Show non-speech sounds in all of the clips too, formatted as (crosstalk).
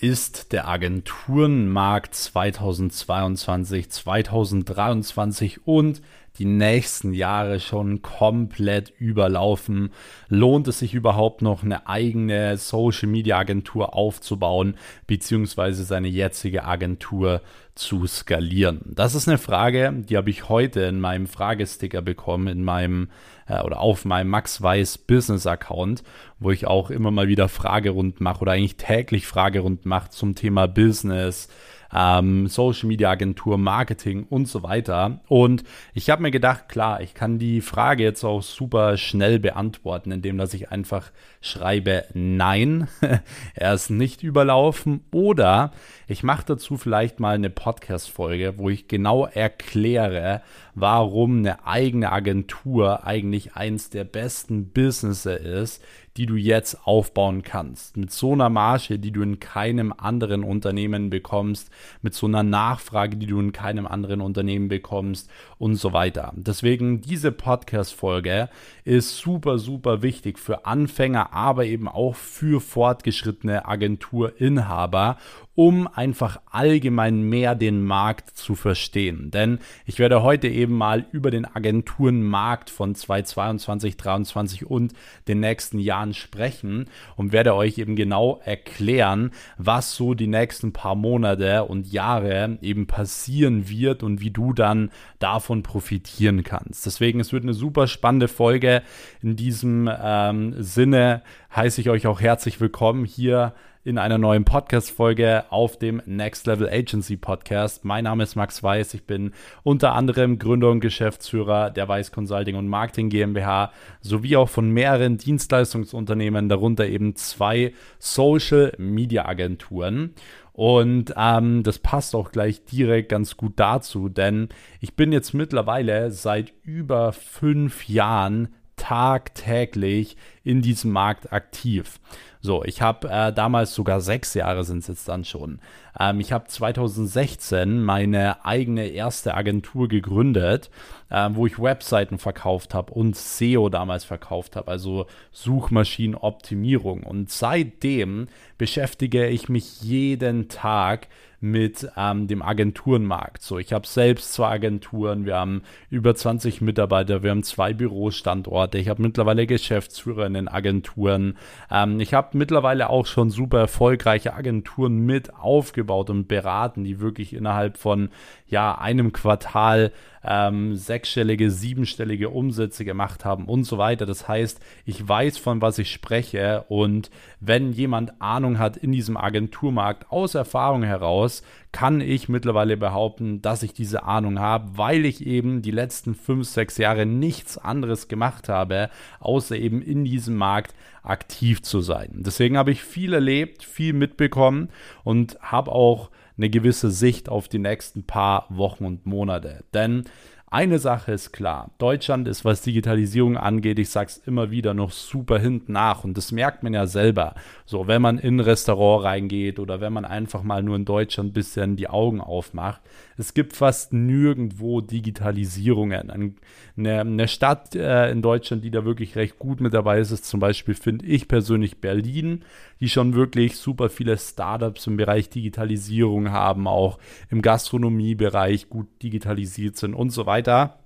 ist der Agenturenmarkt 2022, 2023 und die nächsten Jahre schon komplett überlaufen? Lohnt es sich überhaupt noch eine eigene Social Media Agentur aufzubauen, beziehungsweise seine jetzige Agentur zu skalieren? Das ist eine Frage, die habe ich heute in meinem Fragesticker bekommen, in meinem äh, oder auf meinem Max Weiß Business Account, wo ich auch immer mal wieder Fragerunden mache oder eigentlich täglich Fragerunden mache zum Thema Business, ähm, Social Media Agentur, Marketing und so weiter. Und ich habe mir gedacht, klar, ich kann die Frage jetzt auch super schnell beantworten, indem dass ich einfach schreibe, nein, (laughs) er ist nicht überlaufen oder ich mache dazu vielleicht mal eine Podcast-Folge, wo ich genau erkläre, warum eine eigene Agentur eigentlich eins der besten Businesses ist, die du jetzt aufbauen kannst. Mit so einer Marge, die du in keinem anderen Unternehmen bekommst, mit so einer Nachfrage, die du in keinem anderen Unternehmen bekommst und so weiter. Deswegen diese Podcast-Folge ist super, super wichtig für Anfänger, aber eben auch für fortgeschrittene Agenturinhaber, um einfach allgemein mehr den Markt zu verstehen. Denn ich werde heute eben mal über den Agenturenmarkt von 2022, 2023 und den nächsten Jahren sprechen und werde euch eben genau erklären, was so die nächsten paar Monate und Jahre eben passieren wird und wie du dann davon profitieren kannst. Deswegen, es wird eine super spannende Folge. In diesem ähm, Sinne heiße ich euch auch herzlich willkommen hier in einer neuen Podcast-Folge auf dem Next Level Agency Podcast. Mein Name ist Max Weiß. Ich bin unter anderem Gründer und Geschäftsführer der Weiß Consulting und Marketing GmbH sowie auch von mehreren Dienstleistungsunternehmen, darunter eben zwei Social Media Agenturen. Und ähm, das passt auch gleich direkt ganz gut dazu, denn ich bin jetzt mittlerweile seit über fünf Jahren tagtäglich in diesem Markt aktiv. So, ich habe äh, damals sogar sechs Jahre sind es jetzt dann schon. Ähm, ich habe 2016 meine eigene erste Agentur gegründet, äh, wo ich Webseiten verkauft habe und SEO damals verkauft habe, also Suchmaschinenoptimierung. Und seitdem beschäftige ich mich jeden Tag mit ähm, dem Agenturenmarkt. So, ich habe selbst zwei Agenturen, wir haben über 20 Mitarbeiter, wir haben zwei Bürostandorte, ich habe mittlerweile Geschäftsführer in den Agenturen. Ähm, ich habe mittlerweile auch schon super erfolgreiche Agenturen mit aufgebaut und beraten, die wirklich innerhalb von ja, einem Quartal ähm, sechsstellige, siebenstellige Umsätze gemacht haben und so weiter. Das heißt, ich weiß, von was ich spreche und wenn jemand Ahnung hat in diesem Agenturmarkt aus Erfahrung heraus, kann ich mittlerweile behaupten, dass ich diese Ahnung habe, weil ich eben die letzten fünf, sechs Jahre nichts anderes gemacht habe, außer eben in diesem Markt aktiv zu sein. Deswegen habe ich viel erlebt, viel mitbekommen und habe auch eine gewisse Sicht auf die nächsten paar Wochen und Monate. Denn eine Sache ist klar, Deutschland ist, was Digitalisierung angeht, ich sage es immer wieder, noch super hinten nach und das merkt man ja selber. So, wenn man in ein Restaurant reingeht oder wenn man einfach mal nur in Deutschland ein bisschen die Augen aufmacht, es gibt fast nirgendwo Digitalisierungen. Eine, eine Stadt äh, in Deutschland, die da wirklich recht gut mit dabei ist, ist zum Beispiel, finde ich persönlich, Berlin, die schon wirklich super viele Startups im Bereich Digitalisierung haben, auch im Gastronomiebereich gut digitalisiert sind und so weiter weiter.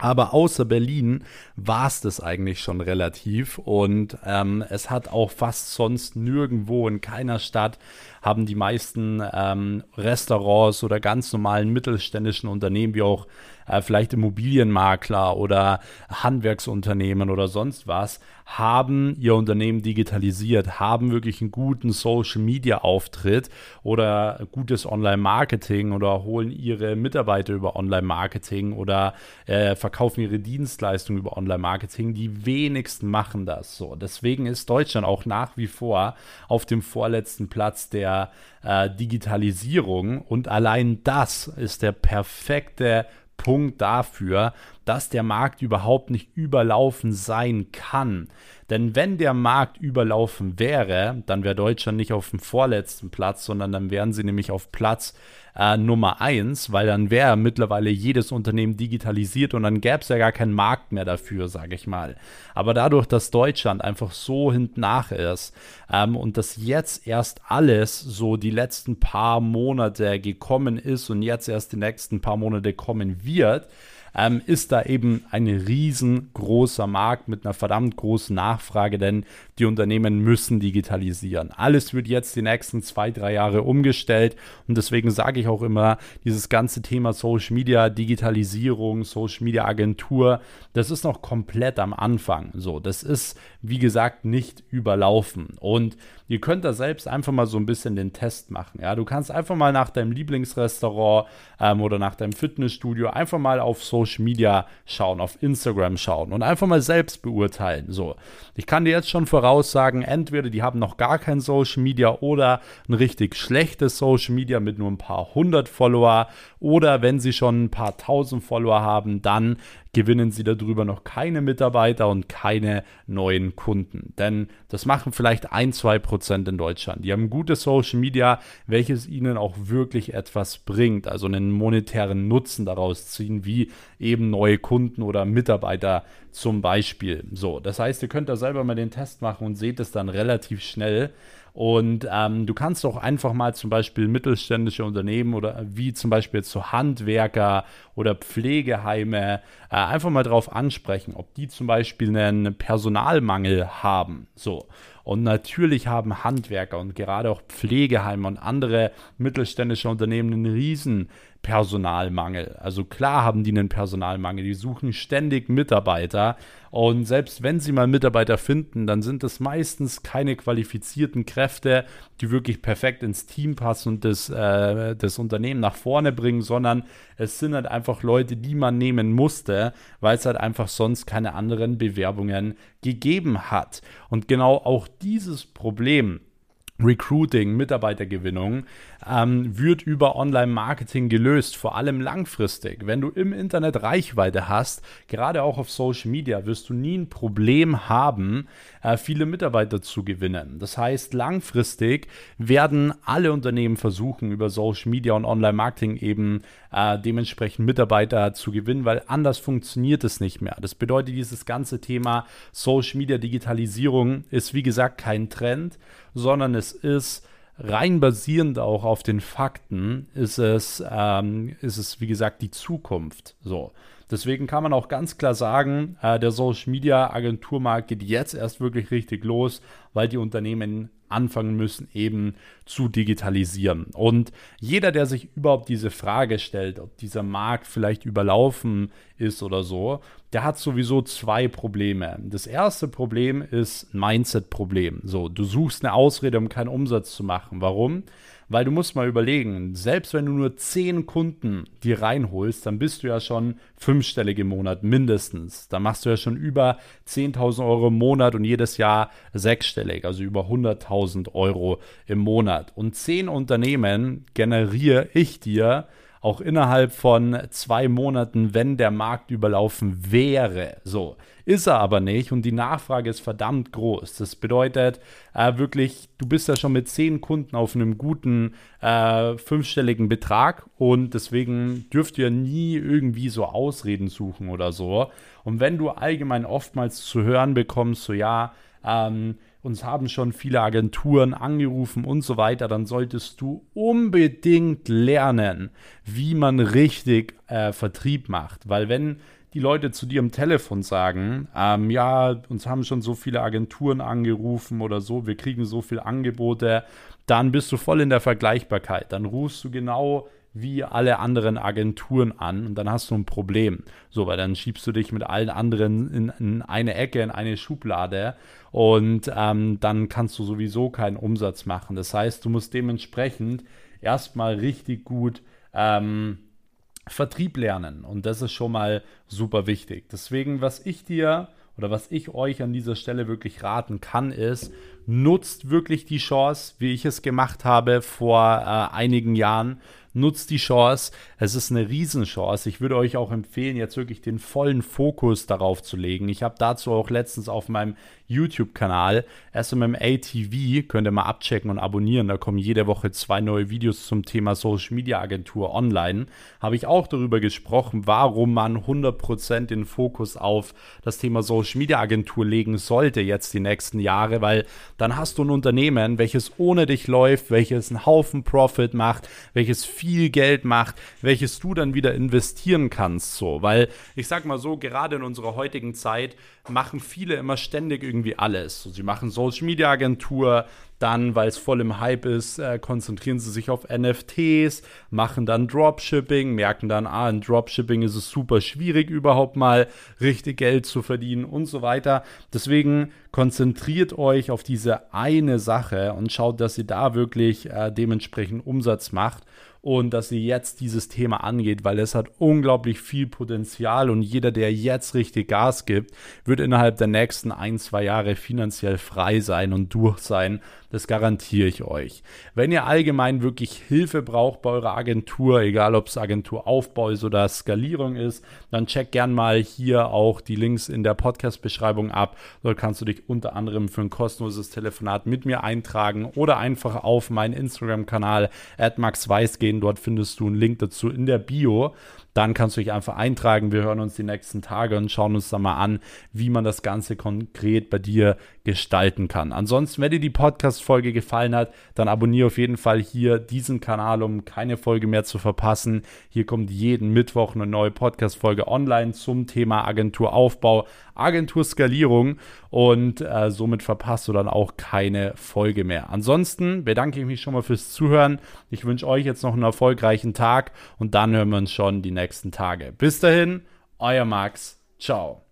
Aber außer Berlin war es das eigentlich schon relativ und ähm, es hat auch fast sonst nirgendwo in keiner Stadt haben die meisten ähm, Restaurants oder ganz normalen mittelständischen Unternehmen wie auch äh, vielleicht Immobilienmakler oder Handwerksunternehmen oder sonst was, haben ihr Unternehmen digitalisiert, haben wirklich einen guten Social-Media-Auftritt oder gutes Online-Marketing oder holen ihre Mitarbeiter über Online-Marketing oder äh, verkaufen ihre Dienstleistungen über Online-Marketing. Die wenigsten machen das so. Deswegen ist Deutschland auch nach wie vor auf dem vorletzten Platz der äh, Digitalisierung. Und allein das ist der perfekte Punkt dafür, dass der Markt überhaupt nicht überlaufen sein kann. Denn wenn der Markt überlaufen wäre, dann wäre Deutschland nicht auf dem vorletzten Platz, sondern dann wären sie nämlich auf Platz äh, Nummer eins, weil dann wäre mittlerweile jedes Unternehmen digitalisiert und dann gäbe es ja gar keinen Markt mehr dafür, sage ich mal. Aber dadurch, dass Deutschland einfach so hinten nach ist ähm, und dass jetzt erst alles so die letzten paar Monate gekommen ist und jetzt erst die nächsten paar Monate kommen wird, ähm, ist da eben ein riesengroßer Markt mit einer verdammt großen Nachfrage, denn die Unternehmen müssen digitalisieren. Alles wird jetzt die nächsten zwei, drei Jahre umgestellt und deswegen sage ich auch immer, dieses ganze Thema Social Media, Digitalisierung, Social Media Agentur, das ist noch komplett am Anfang. So, das ist, wie gesagt, nicht überlaufen und ihr könnt da selbst einfach mal so ein bisschen den Test machen. Ja, du kannst einfach mal nach deinem Lieblingsrestaurant ähm, oder nach deinem Fitnessstudio einfach mal auf Social Media schauen, auf Instagram schauen und einfach mal selbst beurteilen. So, ich kann dir jetzt schon voraussagen, entweder die haben noch gar kein Social Media oder ein richtig schlechtes Social Media mit nur ein paar hundert Follower oder wenn sie schon ein paar tausend Follower haben, dann gewinnen sie darüber noch keine Mitarbeiter und keine neuen Kunden. Denn das machen vielleicht ein, zwei Prozent in Deutschland. Die haben gutes Social Media, welches ihnen auch wirklich etwas bringt, also einen monetären Nutzen daraus ziehen, wie eben neue Kunden oder Mitarbeiter zum Beispiel. So, das heißt, ihr könnt da selber mal den Test machen und seht es dann relativ schnell. Und ähm, du kannst auch einfach mal zum Beispiel mittelständische Unternehmen oder wie zum Beispiel zu so Handwerker oder Pflegeheime äh, einfach mal drauf ansprechen, ob die zum Beispiel einen Personalmangel haben. So. Und natürlich haben Handwerker und gerade auch Pflegeheime und andere mittelständische Unternehmen einen riesen Personalmangel. Also klar haben die einen Personalmangel, die suchen ständig Mitarbeiter und selbst wenn sie mal Mitarbeiter finden, dann sind es meistens keine qualifizierten Kräfte, die wirklich perfekt ins Team passen und das, äh, das Unternehmen nach vorne bringen, sondern es sind halt einfach Leute, die man nehmen musste, weil es halt einfach sonst keine anderen Bewerbungen gegeben hat. Und genau auch dieses Problem Recruiting, Mitarbeitergewinnung, ähm, wird über Online-Marketing gelöst, vor allem langfristig. Wenn du im Internet Reichweite hast, gerade auch auf Social Media, wirst du nie ein Problem haben, äh, viele Mitarbeiter zu gewinnen. Das heißt, langfristig werden alle Unternehmen versuchen, über Social Media und Online-Marketing eben äh, dementsprechend Mitarbeiter zu gewinnen, weil anders funktioniert es nicht mehr. Das bedeutet, dieses ganze Thema Social Media Digitalisierung ist, wie gesagt, kein Trend, sondern es ist rein basierend auch auf den Fakten, ist es, ähm, ist es wie gesagt, die Zukunft. So. Deswegen kann man auch ganz klar sagen, äh, der Social Media Agenturmarkt geht jetzt erst wirklich richtig los, weil die Unternehmen anfangen müssen, eben zu digitalisieren. Und jeder, der sich überhaupt diese Frage stellt, ob dieser Markt vielleicht überlaufen ist oder so, der hat sowieso zwei Probleme. Das erste Problem ist ein Mindset-Problem. So, du suchst eine Ausrede, um keinen Umsatz zu machen. Warum? Weil du musst mal überlegen, selbst wenn du nur zehn Kunden dir reinholst, dann bist du ja schon fünfstellig im Monat mindestens. Da machst du ja schon über 10.000 Euro im Monat und jedes Jahr sechsstellig, also über 100.000 Euro im Monat. Und zehn Unternehmen generiere ich dir auch innerhalb von zwei Monaten, wenn der Markt überlaufen wäre. So ist er aber nicht und die Nachfrage ist verdammt groß. Das bedeutet äh, wirklich, du bist ja schon mit zehn Kunden auf einem guten äh, fünfstelligen Betrag und deswegen dürft ihr nie irgendwie so Ausreden suchen oder so. Und wenn du allgemein oftmals zu hören bekommst, so ja, ähm, uns haben schon viele Agenturen angerufen und so weiter, dann solltest du unbedingt lernen, wie man richtig äh, Vertrieb macht. Weil wenn die Leute zu dir am Telefon sagen, ähm, ja, uns haben schon so viele Agenturen angerufen oder so, wir kriegen so viele Angebote, dann bist du voll in der Vergleichbarkeit. Dann rufst du genau wie alle anderen Agenturen an und dann hast du ein Problem. So, weil dann schiebst du dich mit allen anderen in, in eine Ecke, in eine Schublade und ähm, dann kannst du sowieso keinen Umsatz machen. Das heißt, du musst dementsprechend erstmal richtig gut ähm, Vertrieb lernen und das ist schon mal super wichtig. Deswegen, was ich dir oder was ich euch an dieser Stelle wirklich raten kann, ist, nutzt wirklich die Chance, wie ich es gemacht habe vor äh, einigen Jahren, nutzt die Chance. Es ist eine Riesenchance. Ich würde euch auch empfehlen, jetzt wirklich den vollen Fokus darauf zu legen. Ich habe dazu auch letztens auf meinem YouTube-Kanal SMMA könnt ihr mal abchecken und abonnieren. Da kommen jede Woche zwei neue Videos zum Thema Social Media Agentur online. Habe ich auch darüber gesprochen, warum man 100% den Fokus auf das Thema Social Media Agentur legen sollte jetzt die nächsten Jahre, weil dann hast du ein Unternehmen, welches ohne dich läuft, welches einen Haufen Profit macht, welches viel Geld macht, welches du dann wieder investieren kannst, so, weil ich sag mal so, gerade in unserer heutigen Zeit machen viele immer ständig irgendwie alles. So, sie machen Social Media Agentur, dann, weil es voll im Hype ist, äh, konzentrieren sie sich auf NFTs, machen dann Dropshipping, merken dann, ah, in Dropshipping ist es super schwierig, überhaupt mal richtig Geld zu verdienen und so weiter. Deswegen konzentriert euch auf diese eine Sache und schaut, dass ihr da wirklich äh, dementsprechend Umsatz macht und dass ihr jetzt dieses Thema angeht, weil es hat unglaublich viel Potenzial und jeder, der jetzt richtig Gas gibt, wird innerhalb der nächsten ein, zwei Jahre finanziell frei sein und durch sein. Das garantiere ich euch. Wenn ihr allgemein wirklich Hilfe braucht bei eurer Agentur, egal ob es Agenturaufbau ist oder Skalierung ist, dann check gern mal hier auch die Links in der Podcast-Beschreibung ab. Dort kannst du dich unter anderem für ein kostenloses Telefonat mit mir eintragen oder einfach auf meinen Instagram-Kanal @maxweiss gehen. Dort findest du einen Link dazu in der Bio dann kannst du dich einfach eintragen. Wir hören uns die nächsten Tage und schauen uns dann mal an, wie man das Ganze konkret bei dir gestalten kann. Ansonsten, wenn dir die Podcast-Folge gefallen hat, dann abonniere auf jeden Fall hier diesen Kanal, um keine Folge mehr zu verpassen. Hier kommt jeden Mittwoch eine neue Podcast-Folge online zum Thema Agenturaufbau, Agenturskalierung und äh, somit verpasst du dann auch keine Folge mehr. Ansonsten bedanke ich mich schon mal fürs Zuhören. Ich wünsche euch jetzt noch einen erfolgreichen Tag und dann hören wir uns schon die nächsten Tage. Bis dahin, euer Max. Ciao.